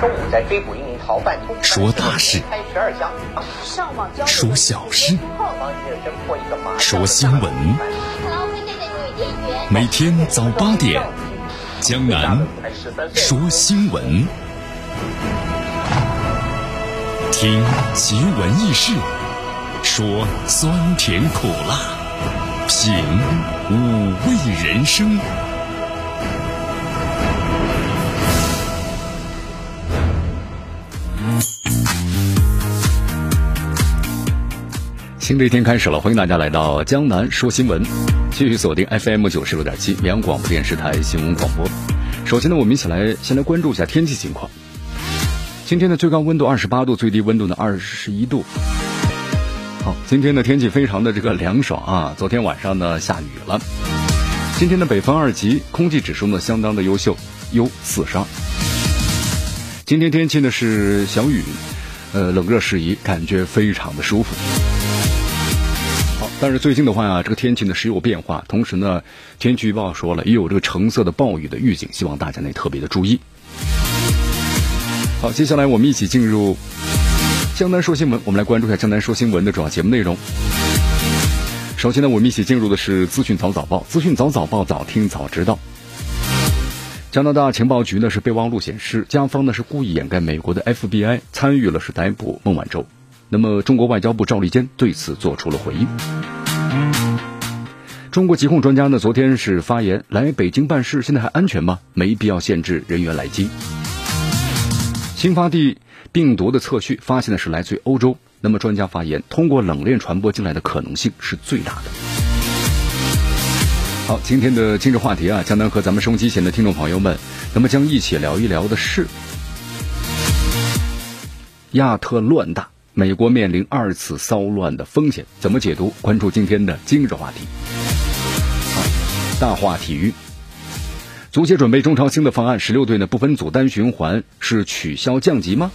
中午在追捕一名逃犯，说大事，开十二枪，说小事，说新闻。每天早八点，江南说新闻，听奇闻异事，说酸甜苦辣，品五味人生。新的一天开始了，欢迎大家来到江南说新闻，继续锁定 FM 九十六点七绵阳广播电视台新闻广播。首先呢，我们一起来先来关注一下天气情况。今天的最高温度二十八度，最低温度呢二十一度。好，今天的天气非常的这个凉爽啊。昨天晚上呢下雨了。今天的北方二级空气指数呢相当的优秀，优四十二。今天天气呢是小雨，呃冷热适宜，感觉非常的舒服。但是最近的话呀，这个天气呢时有变化，同时呢，天气预报说了也有这个橙色的暴雨的预警，希望大家呢特别的注意。好，接下来我们一起进入江南说新闻，我们来关注一下江南说新闻的主要节目内容。首先呢，我们一起进入的是资讯早早报，资讯早早报，早听早知道。加拿大情报局呢是备忘录显示，加方呢是故意掩盖美国的 FBI 参与了是逮捕孟晚舟。那么，中国外交部赵立坚对此做出了回应。中国疾控专家呢，昨天是发言，来北京办事现在还安全吗？没必要限制人员来京。新发地病毒的测序发现的是来自于欧洲，那么专家发言，通过冷链传播进来的可能性是最大的。好，今天的今日话题啊，江南和咱们收机前的听众朋友们，那么将一起聊一聊的是亚特乱大。美国面临二次骚乱的风险，怎么解读？关注今天的今日话题。大话体育，足协准备中超新的方案，十六队呢不分组单循环是取消降级吗？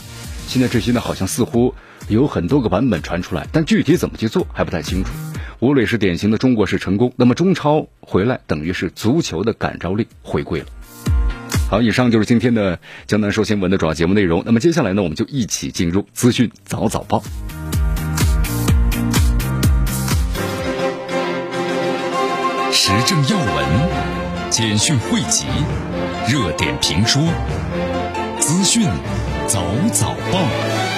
现在这些呢好像似乎有很多个版本传出来，但具体怎么去做还不太清楚。吴磊是典型的中国式成功，那么中超回来等于是足球的感召力回归了。好，以上就是今天的江南说新闻的主要节目内容。那么接下来呢，我们就一起进入资讯早早报，时政要闻、简讯汇集、热点评说、资讯早早报。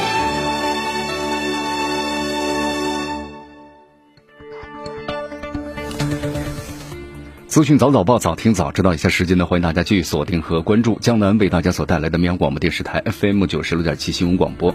资讯早早报，早听早知道。一下时间呢，欢迎大家继续锁定和关注江南为大家所带来的绵阳广播电视台 FM 九十六点七新闻广播。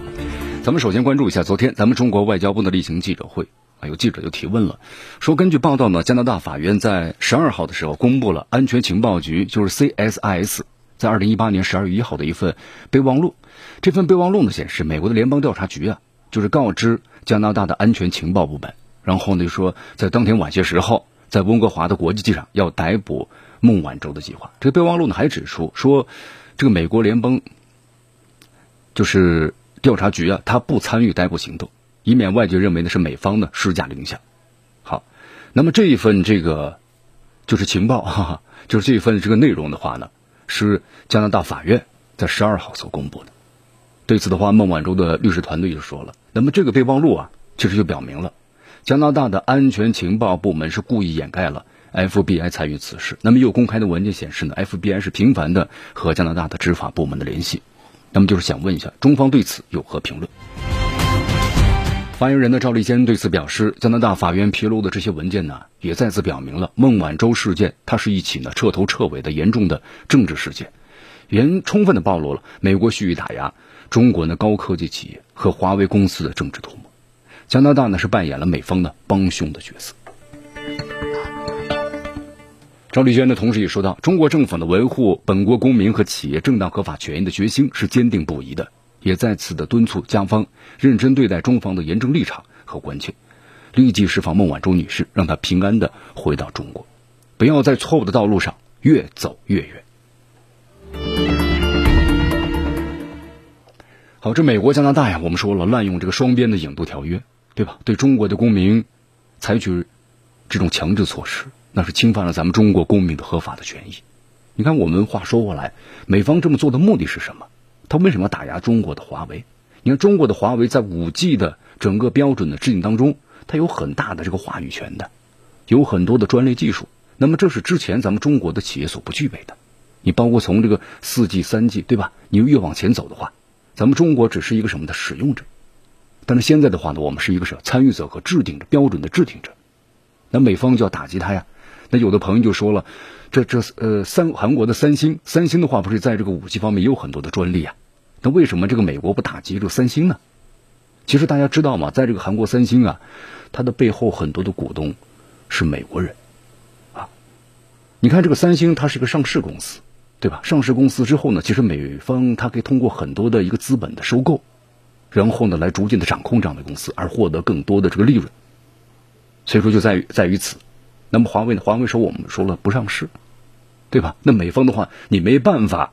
咱们首先关注一下昨天咱们中国外交部的例行记者会啊，有记者就提问了，说根据报道呢，加拿大法院在十二号的时候公布了安全情报局就是 CSIS 在二零一八年十二月一号的一份备忘录。这份备忘录呢显示，美国的联邦调查局啊，就是告知加拿大的安全情报部门，然后呢就说在当天晚些时候。在温哥华的国际机场要逮捕孟晚舟的计划，这个备忘录呢还指出说，这个美国联邦就是调查局啊，他不参与逮捕行动，以免外界认为呢是美方呢施加影响。好，那么这一份这个就是情报，哈哈，就是这一份这个内容的话呢，是加拿大法院在十二号所公布的。对此的话，孟晚舟的律师团队就说了，那么这个备忘录啊，其实就表明了。加拿大的安全情报部门是故意掩盖了 FBI 参与此事。那么，有公开的文件显示呢，FBI 是频繁的和加拿大的执法部门的联系。那么，就是想问一下，中方对此有何评论？发言人的赵立坚对此表示，加拿大法院披露的这些文件呢，也再次表明了孟晚舟事件，它是一起呢彻头彻尾的严重的政治事件，原充分的暴露了美国蓄意打压中国的高科技企业和华为公司的政治图谋。加拿大呢是扮演了美方的帮凶的角色。赵立坚呢同时也说到，中国政府呢维护本国公民和企业正当合法权益的决心是坚定不移的，也再次的敦促加方认真对待中方的严正立场和关切，立即释放孟晚舟女士，让她平安的回到中国，不要在错误的道路上越走越远。好，这美国、加拿大呀，我们说了滥用这个双边的引渡条约。对吧？对中国的公民采取这种强制措施，那是侵犯了咱们中国公民的合法的权益。你看，我们话说过来，美方这么做的目的是什么？他为什么要打压中国的华为？你看中国的华为在五 G 的整个标准的制定当中，它有很大的这个话语权的，有很多的专利技术。那么这是之前咱们中国的企业所不具备的。你包括从这个四 G、三 G，对吧？你越往前走的话，咱们中国只是一个什么的使用者。但是现在的话呢，我们是一个是参与者和制定者标准的制定者。那美方就要打击他呀。那有的朋友就说了，这这呃三韩国的三星，三星的话不是在这个五 G 方面也有很多的专利啊？那为什么这个美国不打击这个三星呢？其实大家知道吗？在这个韩国三星啊，它的背后很多的股东是美国人啊。你看这个三星，它是一个上市公司，对吧？上市公司之后呢，其实美方它可以通过很多的一个资本的收购。然后呢，来逐渐的掌控这样的公司，而获得更多的这个利润。所以说，就在于在于此。那么华为呢？华为说我们说了不上市，对吧？那美方的话，你没办法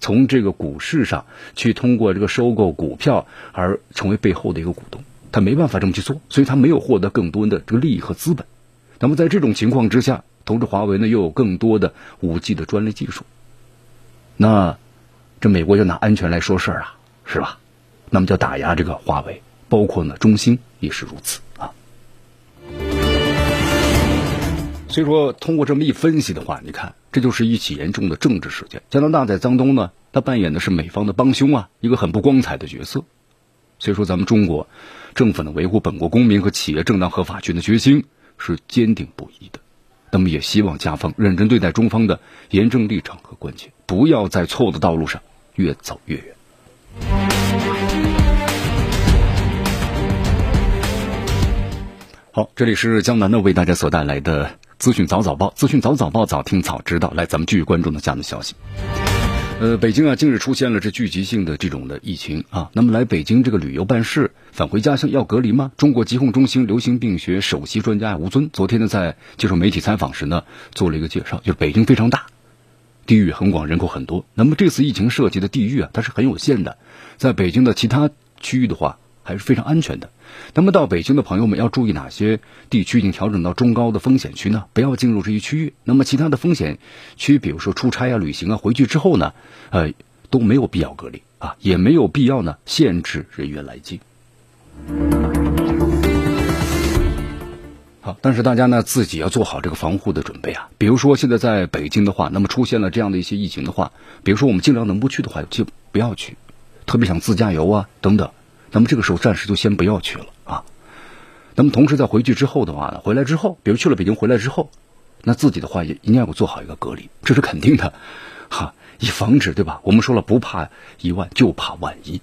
从这个股市上去通过这个收购股票而成为背后的一个股东，他没办法这么去做，所以他没有获得更多的这个利益和资本。那么在这种情况之下，同时华为呢又有更多的五 G 的专利技术，那这美国就拿安全来说事儿啊，是吧？那么就打压这个华为，包括呢中兴也是如此啊。所以说，通过这么一分析的话，你看，这就是一起严重的政治事件。加拿大在当中呢，他扮演的是美方的帮凶啊，一个很不光彩的角色。所以说，咱们中国政府呢，维护本国公民和企业正当合法权的决心是坚定不移的。那么，也希望加方认真对待中方的严正立场和关切，不要在错误的道路上越走越远。好，这里是江南呢为大家所带来的资讯早早报，资讯早早报，早听早知道。来，咱们继续关注呢下面消息。呃，北京啊，近日出现了这聚集性的这种的疫情啊。那么来北京这个旅游办事，返回家乡要隔离吗？中国疾控中心流行病学首席专家吴尊昨天呢在接受媒体采访时呢做了一个介绍，就是北京非常大，地域很广，人口很多。那么这次疫情涉及的地域啊，它是很有限的，在北京的其他区域的话。还是非常安全的。那么到北京的朋友们要注意哪些地区已经调整到中高的风险区呢？不要进入这些区域。那么其他的风险区，比如说出差啊、旅行啊，回去之后呢，呃，都没有必要隔离啊，也没有必要呢限制人员来京。好，但是大家呢自己要做好这个防护的准备啊。比如说现在在北京的话，那么出现了这样的一些疫情的话，比如说我们尽量能不去的话就不要去，特别想自驾游啊等等。那么这个时候暂时就先不要去了啊。那么同时在回去之后的话呢，回来之后，比如去了北京回来之后，那自己的话也一定要做好一个隔离，这是肯定的，哈，以防止对吧？我们说了，不怕一万，就怕万一。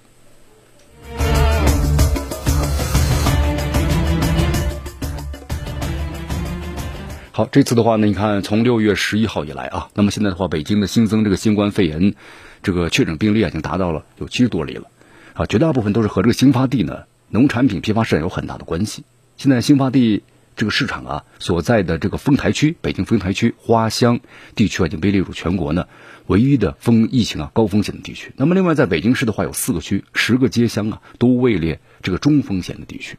好，这次的话呢，你看从六月十一号以来啊，那么现在的话，北京的新增这个新冠肺炎这个确诊病例已经达到了有七十多例了。啊，绝大部分都是和这个新发地呢农产品批发市场有很大的关系。现在新发地这个市场啊所在的这个丰台区，北京丰台区花乡地区已经被列入全国呢唯一的风疫情啊高风险的地区。那么另外在北京市的话，有四个区、十个街乡啊都位列这个中风险的地区。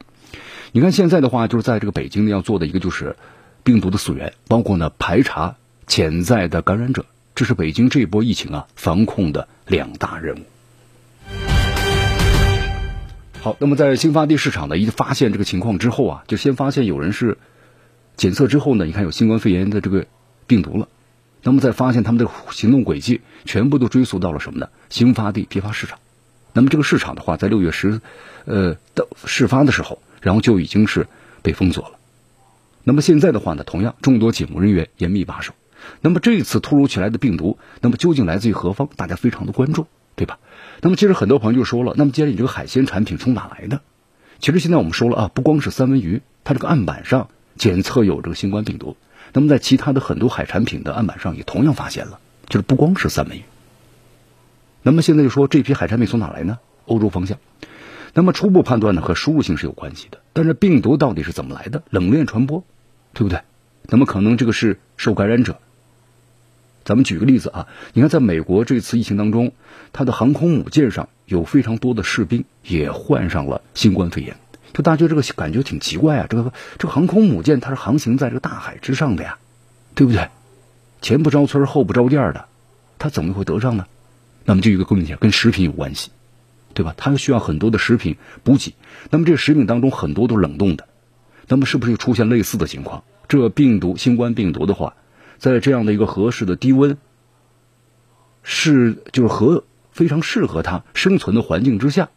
你看现在的话，就是在这个北京呢要做的一个就是病毒的溯源，包括呢排查潜在的感染者，这是北京这波疫情啊防控的两大任务。好，那么在新发地市场呢，一发现这个情况之后啊，就先发现有人是检测之后呢，你看有新冠肺炎的这个病毒了，那么再发现他们的行动轨迹全部都追溯到了什么呢？新发地批发市场。那么这个市场的话，在六月十呃的事发的时候，然后就已经是被封锁了。那么现在的话呢，同样众多警务人员严密把守。那么这一次突如其来的病毒，那么究竟来自于何方？大家非常的关注，对吧？那么其实很多朋友就说了，那么既然你这个海鲜产品从哪来的？其实现在我们说了啊，不光是三文鱼，它这个案板上检测有这个新冠病毒，那么在其他的很多海产品的案板上也同样发现了，就是不光是三文鱼。那么现在就说这批海产品从哪来呢？欧洲方向。那么初步判断呢和输入性是有关系的，但是病毒到底是怎么来的？冷链传播，对不对？那么可能这个是受感染者。咱们举个例子啊，你看，在美国这次疫情当中，它的航空母舰上有非常多的士兵也患上了新冠肺炎，就大家这个感觉挺奇怪啊。这个这个航空母舰它是航行在这个大海之上的呀，对不对？前不着村后不着店的，它怎么会得上呢？那么就一个问题，跟食品有关系，对吧？它需要很多的食品补给，那么这食品当中很多都是冷冻的，那么是不是又出现类似的情况？这病毒新冠病毒的话，在这样的一个合适的低温，是就是和非常适合它生存的环境之下，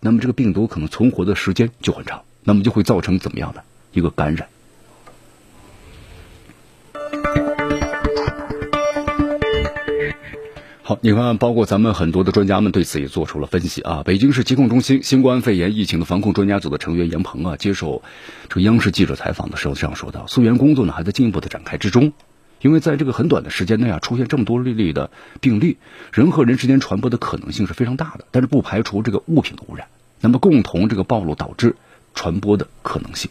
那么这个病毒可能存活的时间就很长，那么就会造成怎么样的一个感染？好，你看，包括咱们很多的专家们对此也做出了分析啊。北京市疾控中心新冠肺炎疫情的防控专家组的成员严鹏啊，接受这个央视记者采访的时候这样说道：“溯源工作呢还在进一步的展开之中，因为在这个很短的时间内啊，出现这么多例例的病例，人和人之间传播的可能性是非常大的，但是不排除这个物品的污染，那么共同这个暴露导致传播的可能性。”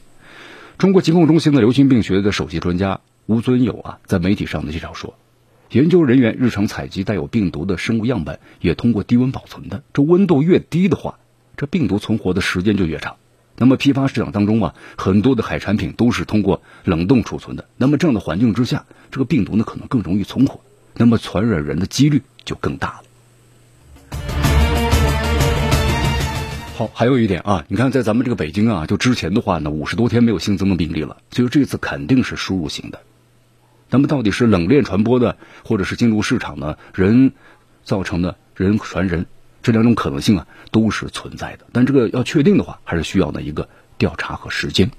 中国疾控中心的流行病学的首席专家吴尊友啊，在媒体上的介绍说。研究人员日常采集带有病毒的生物样本，也通过低温保存的。这温度越低的话，这病毒存活的时间就越长。那么批发市场当中啊，很多的海产品都是通过冷冻储存的。那么这样的环境之下，这个病毒呢可能更容易存活，那么传染人的几率就更大了。好，还有一点啊，你看在咱们这个北京啊，就之前的话呢，五十多天没有新增的病例了，所以这次肯定是输入型的。那么到底是冷链传播的，或者是进入市场的人造成的人传人，这两种可能性啊都是存在的。但这个要确定的话，还是需要呢一个调查和时间。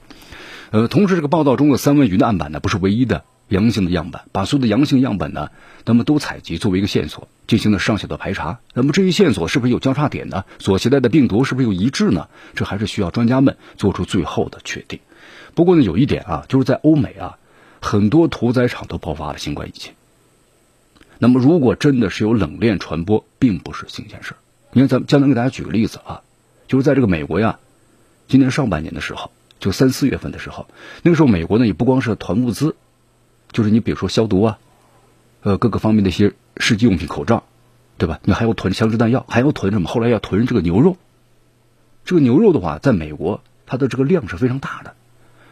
呃，同时这个报道中的三文鱼的案板呢不是唯一的阳性的样本，把所有的阳性样本呢，那么都采集作为一个线索，进行了上下的排查。那么这一线索是不是有交叉点呢？所携带的病毒是不是有一致呢？这还是需要专家们做出最后的确定。不过呢，有一点啊，就是在欧美啊。很多屠宰场都爆发了新冠疫情。那么，如果真的是有冷链传播，并不是新鲜事你看，咱们江南给大家举个例子啊，就是在这个美国呀，今年上半年的时候，就三四月份的时候，那个时候美国呢也不光是囤物资，就是你比如说消毒啊，呃，各个方面的一些试剂用品、口罩，对吧？你还要囤枪支弹药，还要囤什么？后来要囤这个牛肉。这个牛肉的话，在美国它的这个量是非常大的，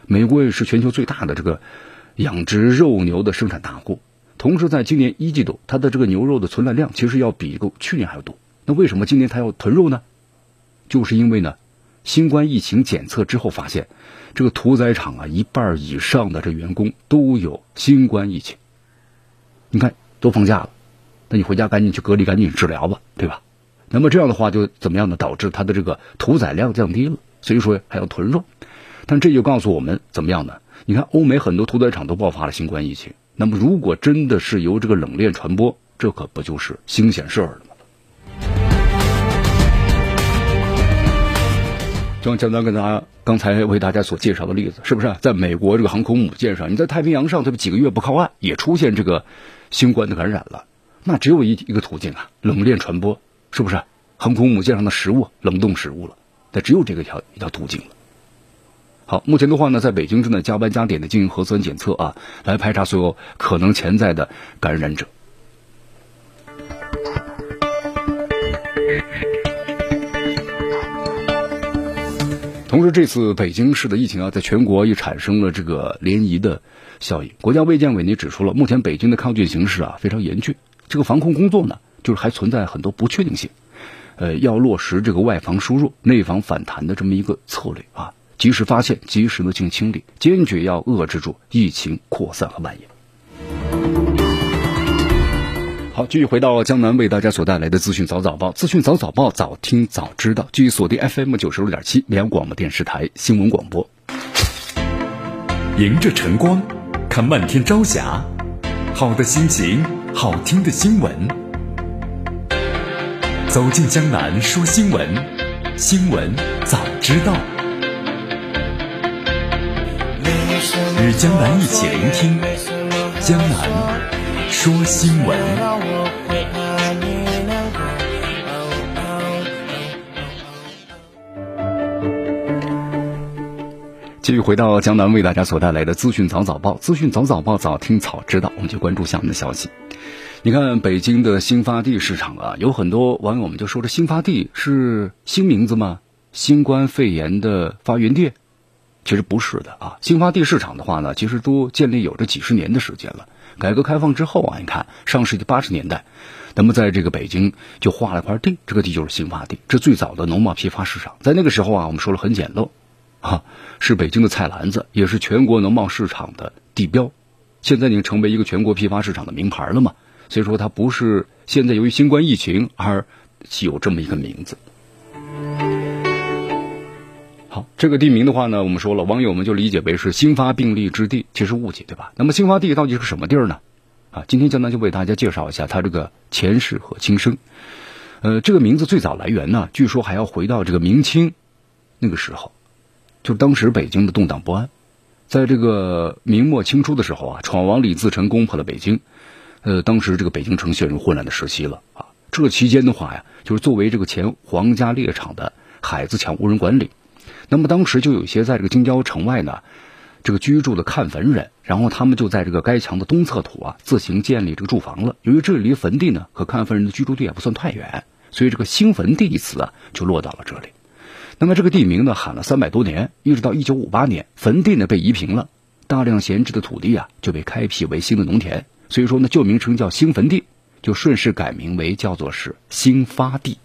美国也是全球最大的这个。养殖肉牛的生产大户，同时在今年一季度，它的这个牛肉的存栏量其实要比个去年还要多。那为什么今年它要囤肉呢？就是因为呢，新冠疫情检测之后发现，这个屠宰场啊，一半以上的这员工都有新冠疫情。你看都放假了，那你回家赶紧去隔离，赶紧治疗吧，对吧？那么这样的话就怎么样呢？导致它的这个屠宰量降低了，所以说还要囤肉。但这就告诉我们怎么样呢？你看，欧美很多屠宰场都爆发了新冠疫情。那么，如果真的是由这个冷链传播，这可不就是新鲜事儿了就像江南跟大家刚才为大家所介绍的例子，是不是？在美国这个航空母舰上，你在太平洋上，对吧？几个月不靠岸，也出现这个新冠的感染了。那只有一一个途径啊，冷链传播，是不是？航空母舰上的食物冷冻食物了，那只有这个一条一条途径了。好，目前的话呢，在北京正在加班加点的进行核酸检测啊，来排查所有可能潜在的感染者。同时，这次北京市的疫情啊，在全国也产生了这个涟漪的效应。国家卫健委呢指出了，目前北京的抗菌形势啊非常严峻，这个防控工作呢，就是还存在很多不确定性，呃，要落实这个外防输入、内防反弹的这么一个策略啊。及时发现，及时的进行清理，坚决要遏制住疫情扩散和蔓延。好，继续回到江南为大家所带来的资讯早早报，资讯早早报，早听早知道。继续锁定 FM 九十六点七绵阳广播电视台新闻广播。迎着晨光，看漫天朝霞，好的心情，好听的新闻。走进江南说新闻，新闻早知道。与江南一起聆听江南说新闻。继续回到江南为大家所带来的资讯早早报，资讯早早报，早听早知道。我们就关注下面的消息。你看，北京的新发地市场啊，有很多网友们就说：“这新发地是新名字吗？新冠肺炎的发源地？”其实不是的啊，新发地市场的话呢，其实都建立有着几十年的时间了。改革开放之后啊，你看上世纪八十年代，那么在这个北京就划了块地，这个地就是新发地，这最早的农贸批发市场。在那个时候啊，我们说了很简陋，啊，是北京的菜篮子，也是全国农贸市场的地标。现在已经成为一个全国批发市场的名牌了嘛，所以说它不是现在由于新冠疫情而有这么一个名字。这个地名的话呢，我们说了，网友们就理解为是新发病例之地，其实误解对吧？那么新发地到底是什么地儿呢？啊，今天江南就为大家介绍一下它这个前世和今生。呃，这个名字最早来源呢，据说还要回到这个明清那个时候，就当时北京的动荡不安。在这个明末清初的时候啊，闯王李自成攻破了北京，呃，当时这个北京城陷入混乱的时期了啊。这期间的话呀，就是作为这个前皇家猎场的海子墙无人管理，那么当时就有一些在这个京郊城外呢，这个居住的看坟人，然后他们就在这个该墙的东侧土啊自行建立这个住房了。由于这里离坟地呢和看坟人的居住地也不算太远，所以这个兴坟地一词啊就落到了这里。那么这个地名呢，喊了三百多年，一直到一九五八年，坟地呢被移平了，大量闲置的土地啊就被开辟为新的农田，所以说呢旧名称叫兴坟地，就顺势改名为叫做是兴发地。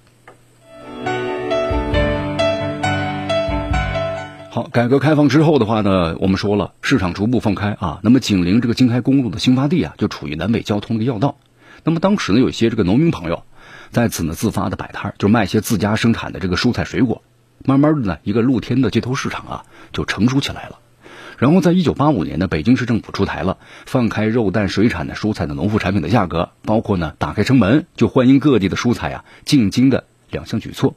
好，改革开放之后的话呢，我们说了市场逐步放开啊，那么紧邻这个京开公路的兴发地啊，就处于南北交通的要道。那么当时呢，有一些这个农民朋友在此呢自发的摆摊，就卖些自家生产的这个蔬菜水果。慢慢的呢，一个露天的街头市场啊，就成熟起来了。然后在一九八五年呢，北京市政府出台了放开肉蛋水产的蔬菜的农副产品的价格，包括呢打开城门就欢迎各地的蔬菜啊进京的两项举措。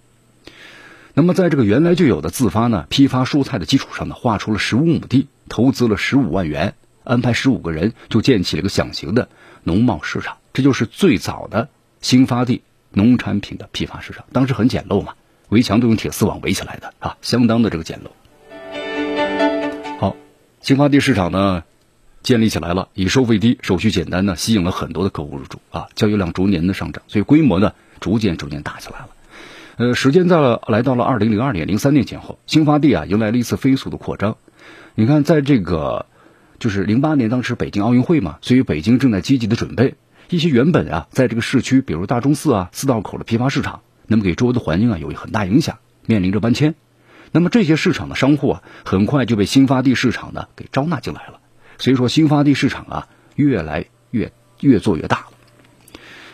那么在这个原来就有的自发呢批发蔬菜的基础上呢，划出了十五亩地，投资了十五万元，安排十五个人就建起了一个小型的农贸市场。这就是最早的新发地农产品的批发市场。当时很简陋嘛。围墙都用铁丝网围起来的啊，相当的这个简陋。好，新发地市场呢建立起来了，以收费低、手续简单呢，吸引了很多的客户入驻啊，交易量逐年的上涨，所以规模呢逐渐逐渐大起来了。呃，时间在了来到了二零零二年、零三年前后，新发地啊迎来了一次飞速的扩张。你看，在这个就是零八年当时北京奥运会嘛，所以北京正在积极的准备一些原本啊在这个市区，比如大钟寺啊、四道口的批发市场。那么给周围的环境啊有很大影响，面临着搬迁。那么这些市场的商户啊，很快就被新发地市场呢给招纳进来了。所以说新发地市场啊，越来越越做越大了。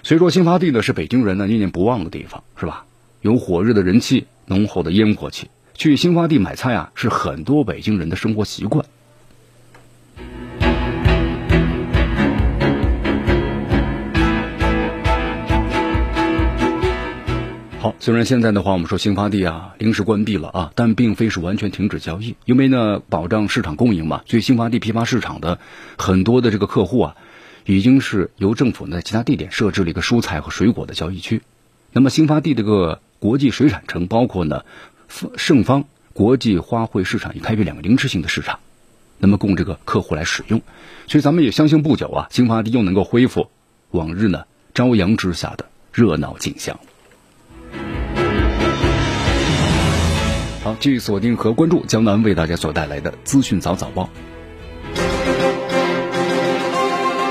所以说新发地呢是北京人呢念念不忘的地方，是吧？有火热的人气，浓厚的烟火气。去新发地买菜啊，是很多北京人的生活习惯。好，虽然现在的话，我们说新发地啊临时关闭了啊，但并非是完全停止交易，因为呢保障市场供应嘛，所以新发地批发市场的很多的这个客户啊，已经是由政府呢在其他地点设置了一个蔬菜和水果的交易区。那么新发地这个国际水产城，包括呢盛方国际花卉市场，也开辟两个临时性的市场，那么供这个客户来使用。所以咱们也相信不久啊，新发地又能够恢复往日呢朝阳之下的热闹景象。好，继续锁定和关注江南为大家所带来的资讯早早报，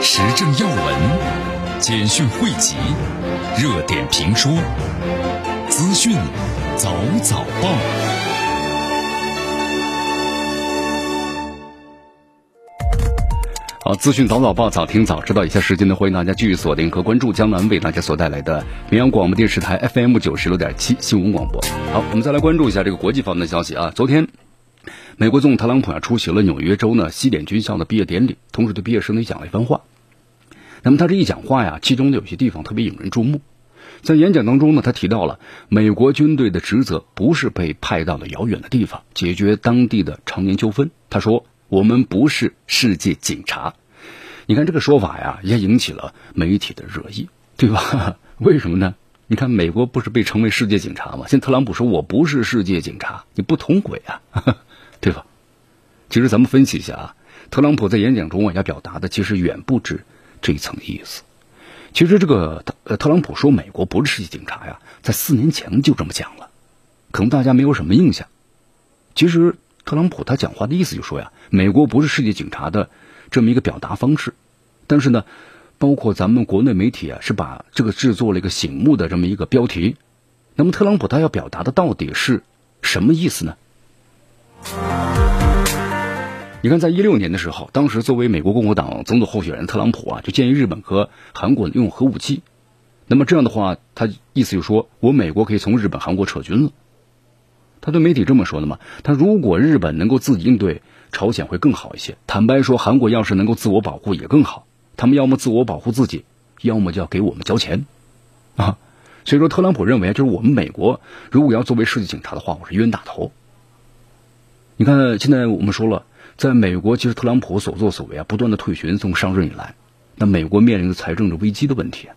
时政要闻、简讯汇集、热点评说、资讯早早报。好，资讯早早报，早听早知道。以下时间呢，欢迎大家继续锁定和关注江南为大家所带来的绵阳广播电视台 FM 九十六点七新闻广播。好，我们再来关注一下这个国际方面的消息啊。昨天，美国总统特朗普啊出席了纽约州呢西点军校的毕业典礼，同时对毕业生呢讲了一番话。那么他这一讲话呀，其中的有些地方特别引人注目。在演讲当中呢，他提到了美国军队的职责不是被派到了遥远的地方解决当地的常年纠纷。他说。我们不是世界警察，你看这个说法呀，也引起了媒体的热议，对吧？为什么呢？你看美国不是被称为世界警察吗？现在特朗普说我不是世界警察，你不同轨啊，对吧？其实咱们分析一下啊，特朗普在演讲中啊要表达的其实远不止这一层意思。其实这个特特朗普说美国不是世界警察呀，在四年前就这么讲了，可能大家没有什么印象。其实。特朗普他讲话的意思就说呀，美国不是世界警察的这么一个表达方式，但是呢，包括咱们国内媒体啊，是把这个制作了一个醒目的这么一个标题。那么特朗普他要表达的到底是什么意思呢？你看，在一六年的时候，当时作为美国共和党总统候选人特朗普啊，就建议日本和韩国用核武器。那么这样的话，他意思就是说我美国可以从日本、韩国撤军了。他对媒体这么说的嘛？他如果日本能够自己应对朝鲜会更好一些。坦白说，韩国要是能够自我保护也更好。他们要么自我保护自己，要么就要给我们交钱啊。所以说，特朗普认为就是我们美国如果要作为世界警察的话，我是冤大头。你看，现在我们说了，在美国，其实特朗普所作所为啊，不断的退群，从上任以来，那美国面临的财政的危机的问题，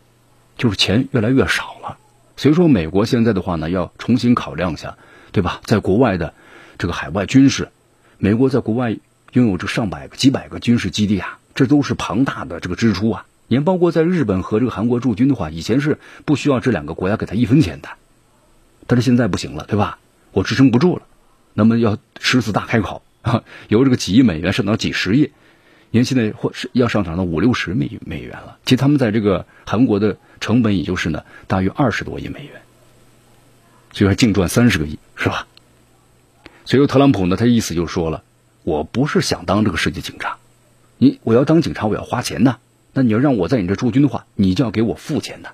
就是钱越来越少了。所以说，美国现在的话呢，要重新考量一下。对吧？在国外的这个海外军事，美国在国外拥有这上百个、几百个军事基地啊，这都是庞大的这个支出啊。你，包括在日本和这个韩国驻军的话，以前是不需要这两个国家给他一分钱的，但是现在不行了，对吧？我支撑不住了，那么要狮子大开口 由这个几亿美元上涨到几十亿，因为现在或是要上涨到五六十美美元了。其实他们在这个韩国的成本也就是呢，大约二十多亿美元。所以还净赚三十个亿，是吧？所以说特朗普呢，他意思就说了，我不是想当这个世界警察，你我要当警察，我要花钱呢。那你要让我在你这驻军的话，你就要给我付钱的。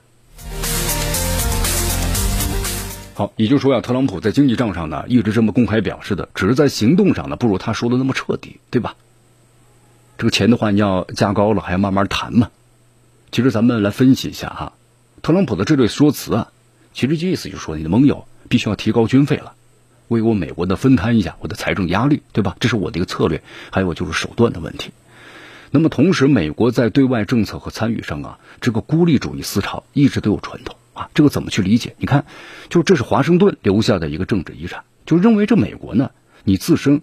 好，也就是说呀，特朗普在经济账上呢，一直这么公开表示的，只是在行动上呢，不如他说的那么彻底，对吧？这个钱的话，你要加高了，还要慢慢谈嘛。其实咱们来分析一下哈，特朗普的这对说辞啊，其实意思就是说，你的盟友。必须要提高军费了，为我美国的分摊一下我的财政压力，对吧？这是我的一个策略。还有就是手段的问题。那么同时，美国在对外政策和参与上啊，这个孤立主义思潮一直都有传统啊。这个怎么去理解？你看，就这是华盛顿留下的一个政治遗产，就认为这美国呢，你自身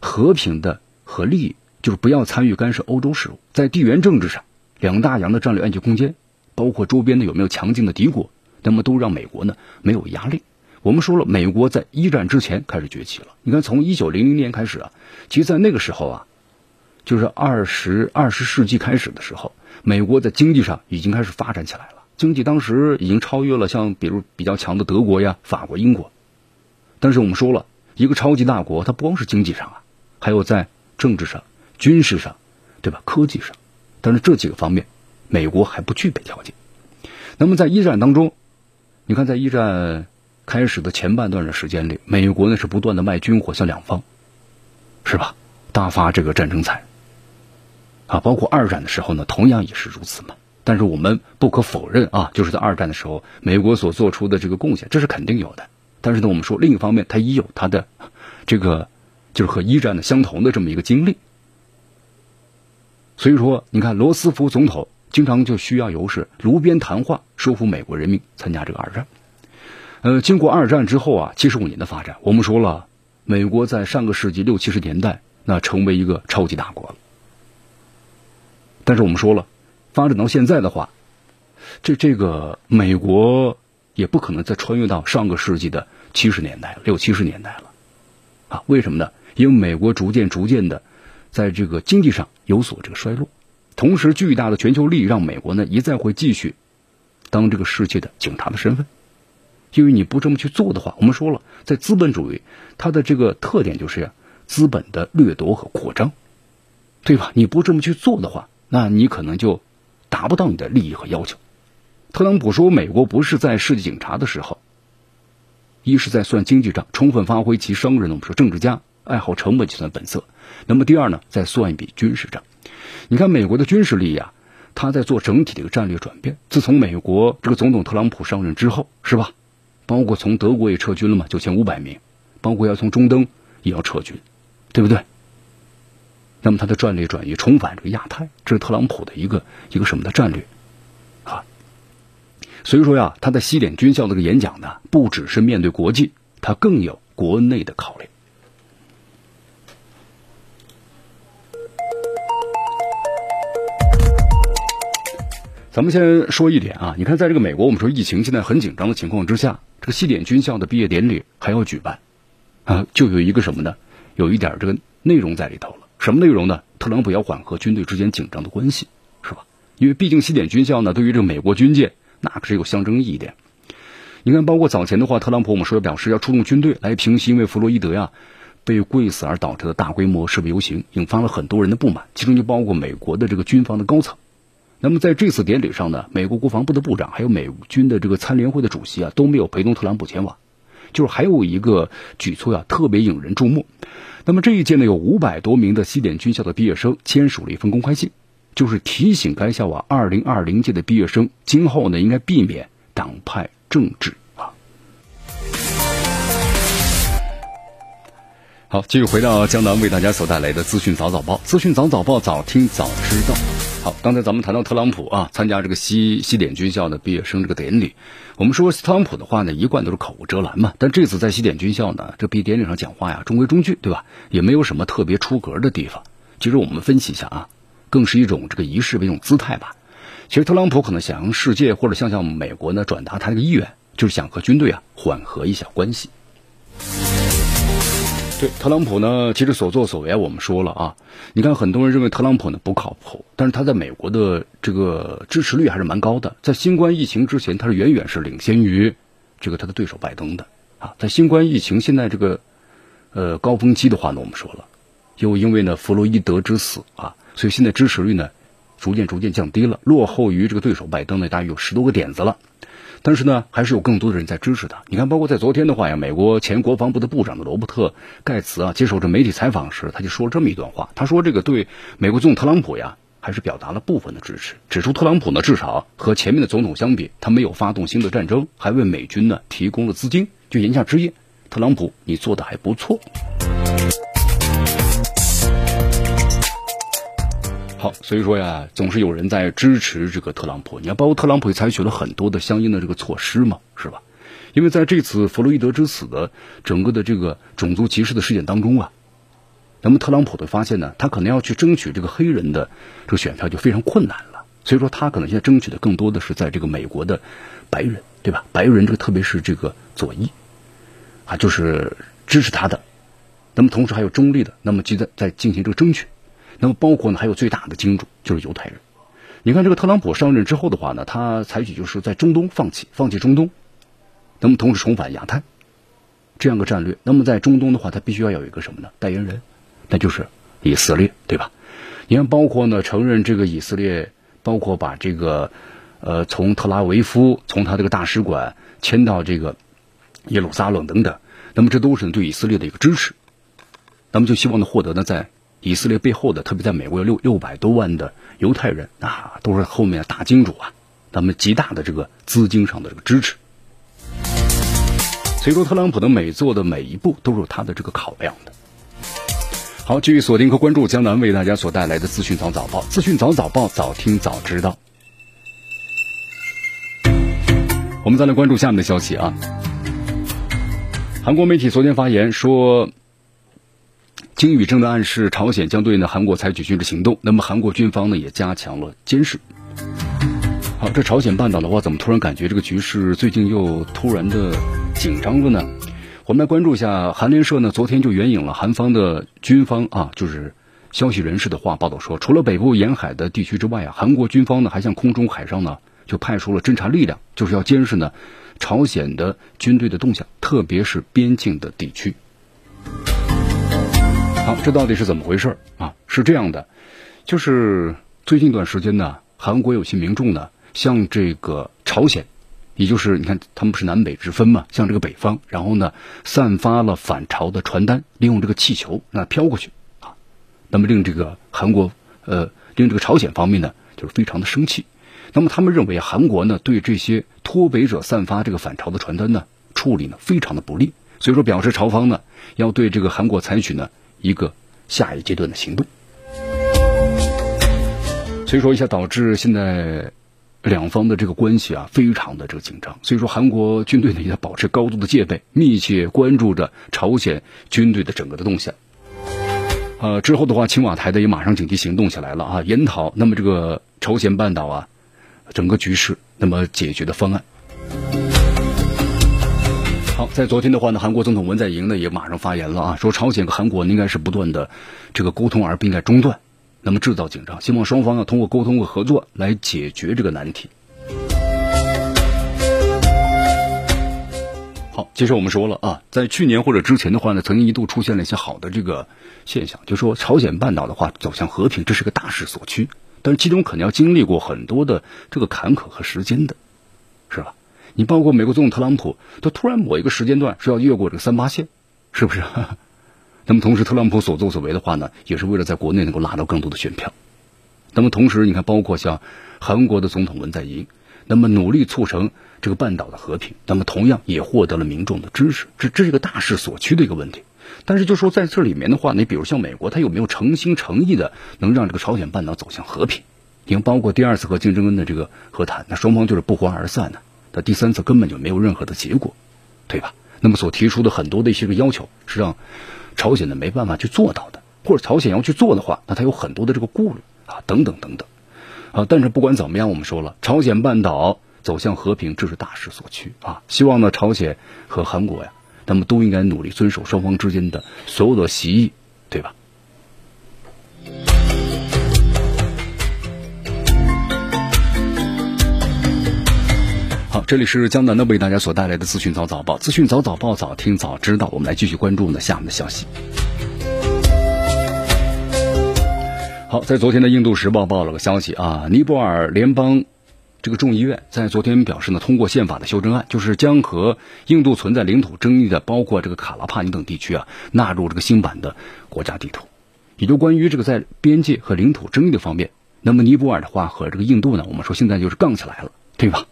和平的和利益，就是不要参与干涉欧洲事务，在地缘政治上，两大洋的战略安全空间，包括周边的有没有强劲的敌国，那么都让美国呢没有压力。我们说了，美国在一战之前开始崛起了。你看，从一九零零年开始啊，其实，在那个时候啊，就是二十二十世纪开始的时候，美国在经济上已经开始发展起来了。经济当时已经超越了像比如比较强的德国呀、法国、英国。但是我们说了，一个超级大国，它不光是经济上啊，还有在政治上、军事上，对吧？科技上，但是这几个方面，美国还不具备条件。那么在一战当中，你看，在一战。开始的前半段的时间里，美国呢是不断的卖军火向两方，是吧？大发这个战争财啊，包括二战的时候呢，同样也是如此嘛。但是我们不可否认啊，就是在二战的时候，美国所做出的这个贡献，这是肯定有的。但是呢，我们说另一方面，它也有它的这个就是和一战的相同的这么一个经历。所以说，你看罗斯福总统经常就需要由是炉边谈话说服美国人民参加这个二战。呃，经过二战之后啊，七十五年的发展，我们说了，美国在上个世纪六七十年代那成为一个超级大国了。但是我们说了，发展到现在的话，这这个美国也不可能再穿越到上个世纪的七十年代六七十年代了，啊，为什么呢？因为美国逐渐逐渐的在这个经济上有所这个衰落，同时巨大的全球利益让美国呢一再会继续当这个世界的警察的身份。因为你不这么去做的话，我们说了，在资本主义，它的这个特点就是，资本的掠夺和扩张，对吧？你不这么去做的话，那你可能就达不到你的利益和要求。特朗普说，美国不是在世界警察的时候，一是在算经济账，充分发挥其商人，我们说政治家爱好成本计算本色。那么第二呢，再算一笔军事账。你看美国的军事利益啊，他在做整体的一个战略转变。自从美国这个总统特朗普上任之后，是吧？包括从德国也撤军了嘛，九千五百名，包括要从中东也要撤军，对不对？那么他的战略转移重返这个亚太，这是特朗普的一个一个什么的战略啊？所以说呀，他在西点军校这个演讲呢，不只是面对国际，他更有国内的考虑。咱们先说一点啊，你看，在这个美国，我们说疫情现在很紧张的情况之下。这个西点军校的毕业典礼还要举办，啊，就有一个什么呢？有一点这个内容在里头。什么内容呢？特朗普要缓和军队之间紧张的关系，是吧？因为毕竟西点军校呢，对于这个美国军舰那可是有象征意义的。你看，包括早前的话，特朗普我们说表示要出动军队来平息因为弗洛伊德呀被跪死而导致的大规模示威游行，引发了很多人的不满，其中就包括美国的这个军方的高层。那么在这次典礼上呢，美国国防部的部长还有美军的这个参联会的主席啊都没有陪同特朗普前往。就是还有一个举措呀，特别引人注目。那么这一届呢，有五百多名的西点军校的毕业生签署了一份公开信，就是提醒该校啊，二零二零届的毕业生今后呢，应该避免党派政治啊。好，继续回到江南为大家所带来的资讯早早报，资讯早早报，早听早知道。好，刚才咱们谈到特朗普啊，参加这个西西点军校的毕业生这个典礼。我们说特朗普的话呢，一贯都是口无遮拦嘛。但这次在西点军校呢，这毕业典礼上讲话呀，中规中矩，对吧？也没有什么特别出格的地方。其实我们分析一下啊，更是一种这个仪式的一种姿态吧。其实特朗普可能想向世界或者向向美国呢转达他这个意愿，就是想和军队啊缓和一下关系。特朗普呢，其实所作所为我们说了啊，你看很多人认为特朗普呢不靠谱，但是他在美国的这个支持率还是蛮高的。在新冠疫情之前，他是远远是领先于这个他的对手拜登的啊。在新冠疫情现在这个呃高峰期的话呢，我们说了，又因为呢弗洛伊德之死啊，所以现在支持率呢逐渐逐渐降低了，落后于这个对手拜登呢大约有十多个点子了。但是呢，还是有更多的人在支持他。你看，包括在昨天的话呀，美国前国防部的部长的罗伯特·盖茨啊，接受这媒体采访时，他就说了这么一段话。他说：“这个对美国总统特朗普呀，还是表达了部分的支持，指出特朗普呢，至少和前面的总统相比，他没有发动新的战争，还为美军呢提供了资金。就言下之意，特朗普你做的还不错。”好，所以说呀，总是有人在支持这个特朗普。你看，包括特朗普也采取了很多的相应的这个措施嘛，是吧？因为在这次弗洛伊德之死的整个的这个种族歧视的事件当中啊，那么特朗普的发现呢，他可能要去争取这个黑人的这个选票就非常困难了。所以说，他可能现在争取的更多的是在这个美国的白人，对吧？白人这个特别是这个左翼啊，就是支持他的。那么同时还有中立的，那么就在在进行这个争取。那么包括呢，还有最大的金主就是犹太人。你看这个特朗普上任之后的话呢，他采取就是在中东放弃放弃中东，那么同时重返亚太这样个战略。那么在中东的话，他必须要有一个什么呢？代言人，那就是以色列，对吧？你看，包括呢承认这个以色列，包括把这个呃从特拉维夫从他这个大使馆迁到这个耶路撒冷等等，那么这都是对以色列的一个支持。那么就希望呢获得呢在。以色列背后的，特别在美国有六六百多万的犹太人啊，都是后面的大金主啊，他们极大的这个资金上的这个支持。所以说，特朗普的每做的每一步都是有他的这个考量的。好，继续锁定和关注江南为大家所带来的资讯早早报，资讯早早报，早听早知道。我们再来关注下面的消息啊，韩国媒体昨天发言说。金宇正的暗示，朝鲜将对呢韩国采取军事行动。那么韩国军方呢也加强了监视。好，这朝鲜半岛的话，怎么突然感觉这个局势最近又突然的紧张了呢？我们来关注一下韩联社呢，昨天就援引了韩方的军方啊，就是消息人士的话报道说，除了北部沿海的地区之外啊，韩国军方呢还向空中、海上呢就派出了侦察力量，就是要监视呢朝鲜的军队的动向，特别是边境的地区。好，这到底是怎么回事啊？是这样的，就是最近一段时间呢，韩国有些民众呢，向这个朝鲜，也就是你看他们不是南北之分嘛，向这个北方，然后呢，散发了反朝的传单，利用这个气球那飘过去啊，那么令这个韩国呃，令这个朝鲜方面呢，就是非常的生气。那么他们认为韩国呢，对这些脱北者散发这个反朝的传单呢，处理呢非常的不利，所以说表示朝方呢，要对这个韩国采取呢。一个下一阶段的行动，所以说一下导致现在两方的这个关系啊非常的这个紧张，所以说韩国军队呢也在保持高度的戒备，密切关注着朝鲜军队的整个的动向。呃，之后的话，青瓦台的也马上紧急行动起来了啊，研讨那么这个朝鲜半岛啊整个局势那么解决的方案。好在昨天的话呢，韩国总统文在寅呢也马上发言了啊，说朝鲜和韩国应该是不断的这个沟通，而不应该中断。那么制造紧张，希望双方要通过沟通和合作来解决这个难题。好，接着我们说了啊，在去年或者之前的话呢，曾经一度出现了一些好的这个现象，就说朝鲜半岛的话走向和平，这是个大势所趋。但是其中肯定要经历过很多的这个坎坷和时间的，是吧？你包括美国总统特朗普，他突然某一个时间段是要越过这个三八线，是不是？那么同时，特朗普所作所为的话呢，也是为了在国内能够拉到更多的选票。那么同时，你看，包括像韩国的总统文在寅，那么努力促成这个半岛的和平，那么同样也获得了民众的支持。这这是一个大势所趋的一个问题。但是就说在这里面的话，你比如像美国，他有没有诚心诚意的能让这个朝鲜半岛走向和平？你看，包括第二次和金正恩的这个和谈，那双方就是不欢而散呢。那第三次根本就没有任何的结果，对吧？那么所提出的很多的一些个要求，是让朝鲜呢没办法去做到的，或者朝鲜要去做的话，那他有很多的这个顾虑啊，等等等等啊。但是不管怎么样，我们说了，朝鲜半岛走向和平，这是大势所趋啊。希望呢，朝鲜和韩国呀，那么都应该努力遵守双方之间的所有的协议，对吧？这里是江南的为大家所带来的资讯早早报，资讯早早报，早听早知道。我们来继续关注呢下面的消息。好，在昨天的《印度时报》报了个消息啊，尼泊尔联邦这个众议院在昨天表示呢，通过宪法的修正案，就是将和印度存在领土争议的，包括这个卡拉帕尼等地区啊，纳入这个新版的国家地图。也就关于这个在边界和领土争议的方面，那么尼泊尔的话和这个印度呢，我们说现在就是杠起来了，对吧？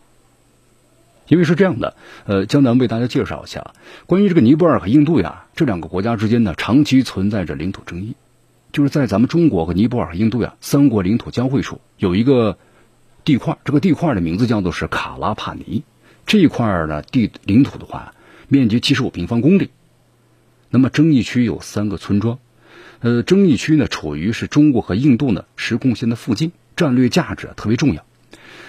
因为是这样的，呃，江南为大家介绍一下，关于这个尼泊尔和印度呀这两个国家之间呢，长期存在着领土争议，就是在咱们中国和尼泊尔和印度呀三国领土交汇处有一个地块，这个地块的名字叫做是卡拉帕尼，这一块呢地领土的话，面积七十五平方公里，那么争议区有三个村庄，呃，争议区呢处于是中国和印度呢实控线的附近，战略价值特别重要。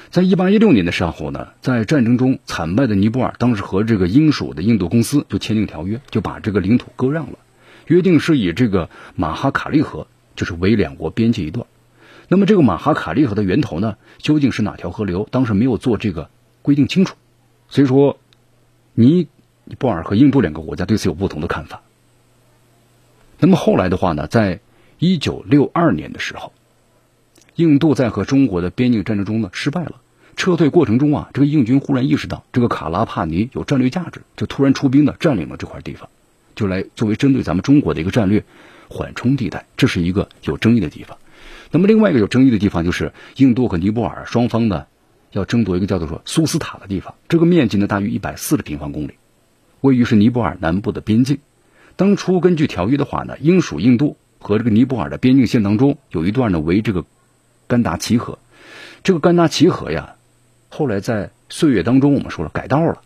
在一八一六年的时候呢，在战争中惨败的尼泊尔，当时和这个英属的印度公司就签订条约，就把这个领土割让了。约定是以这个马哈卡利河就是为两国边界一段。那么这个马哈卡利河的源头呢，究竟是哪条河流？当时没有做这个规定清楚。所以说，尼泊尔和印度两个国家对此有不同的看法。那么后来的话呢，在一九六二年的时候。印度在和中国的边境战争中呢失败了，撤退过程中啊，这个印军忽然意识到这个卡拉帕尼有战略价值，就突然出兵的占领了这块地方，就来作为针对咱们中国的一个战略缓冲地带，这是一个有争议的地方。那么另外一个有争议的地方就是印度和尼泊尔双方呢要争夺一个叫做说苏斯塔的地方，这个面积呢大约一百四十平方公里，位于是尼泊尔南部的边境。当初根据条约的话呢，英属印度和这个尼泊尔的边境线当中有一段呢为这个。甘达奇河，这个甘达奇河呀，后来在岁月当中，我们说了改道了，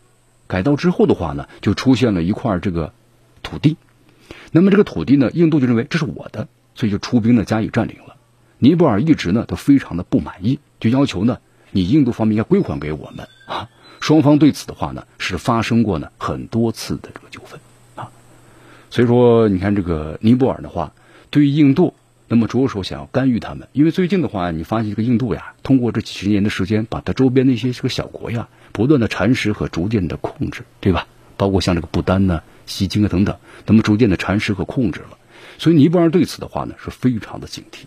改道之后的话呢，就出现了一块这个土地，那么这个土地呢，印度就认为这是我的，所以就出兵呢加以占领了。尼泊尔一直呢都非常的不满意，就要求呢你印度方面应该归还给我们啊。双方对此的话呢是发生过呢很多次的这个纠纷啊，所以说你看这个尼泊尔的话，对于印度。那么着手想要干预他们，因为最近的话，你发现这个印度呀，通过这几十年的时间，把它周边的一些这个小国呀，不断的蚕食和逐渐的控制，对吧？包括像这个不丹呢、西京啊等等，那么逐渐的蚕食和控制了。所以尼泊尔对此的话呢，是非常的警惕。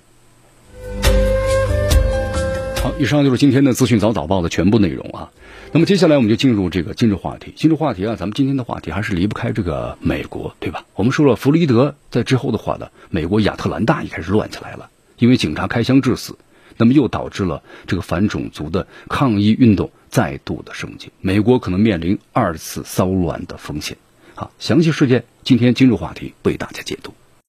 好，以上就是今天的资讯早早报的全部内容啊。那么接下来我们就进入这个今日话题。今日话题啊，咱们今天的话题还是离不开这个美国，对吧？我们说了弗洛伊德在之后的话呢，美国亚特兰大也开始乱起来了，因为警察开枪致死，那么又导致了这个反种族的抗议运动再度的升级，美国可能面临二次骚乱的风险。好，详细事件今天今日话题为大家解读。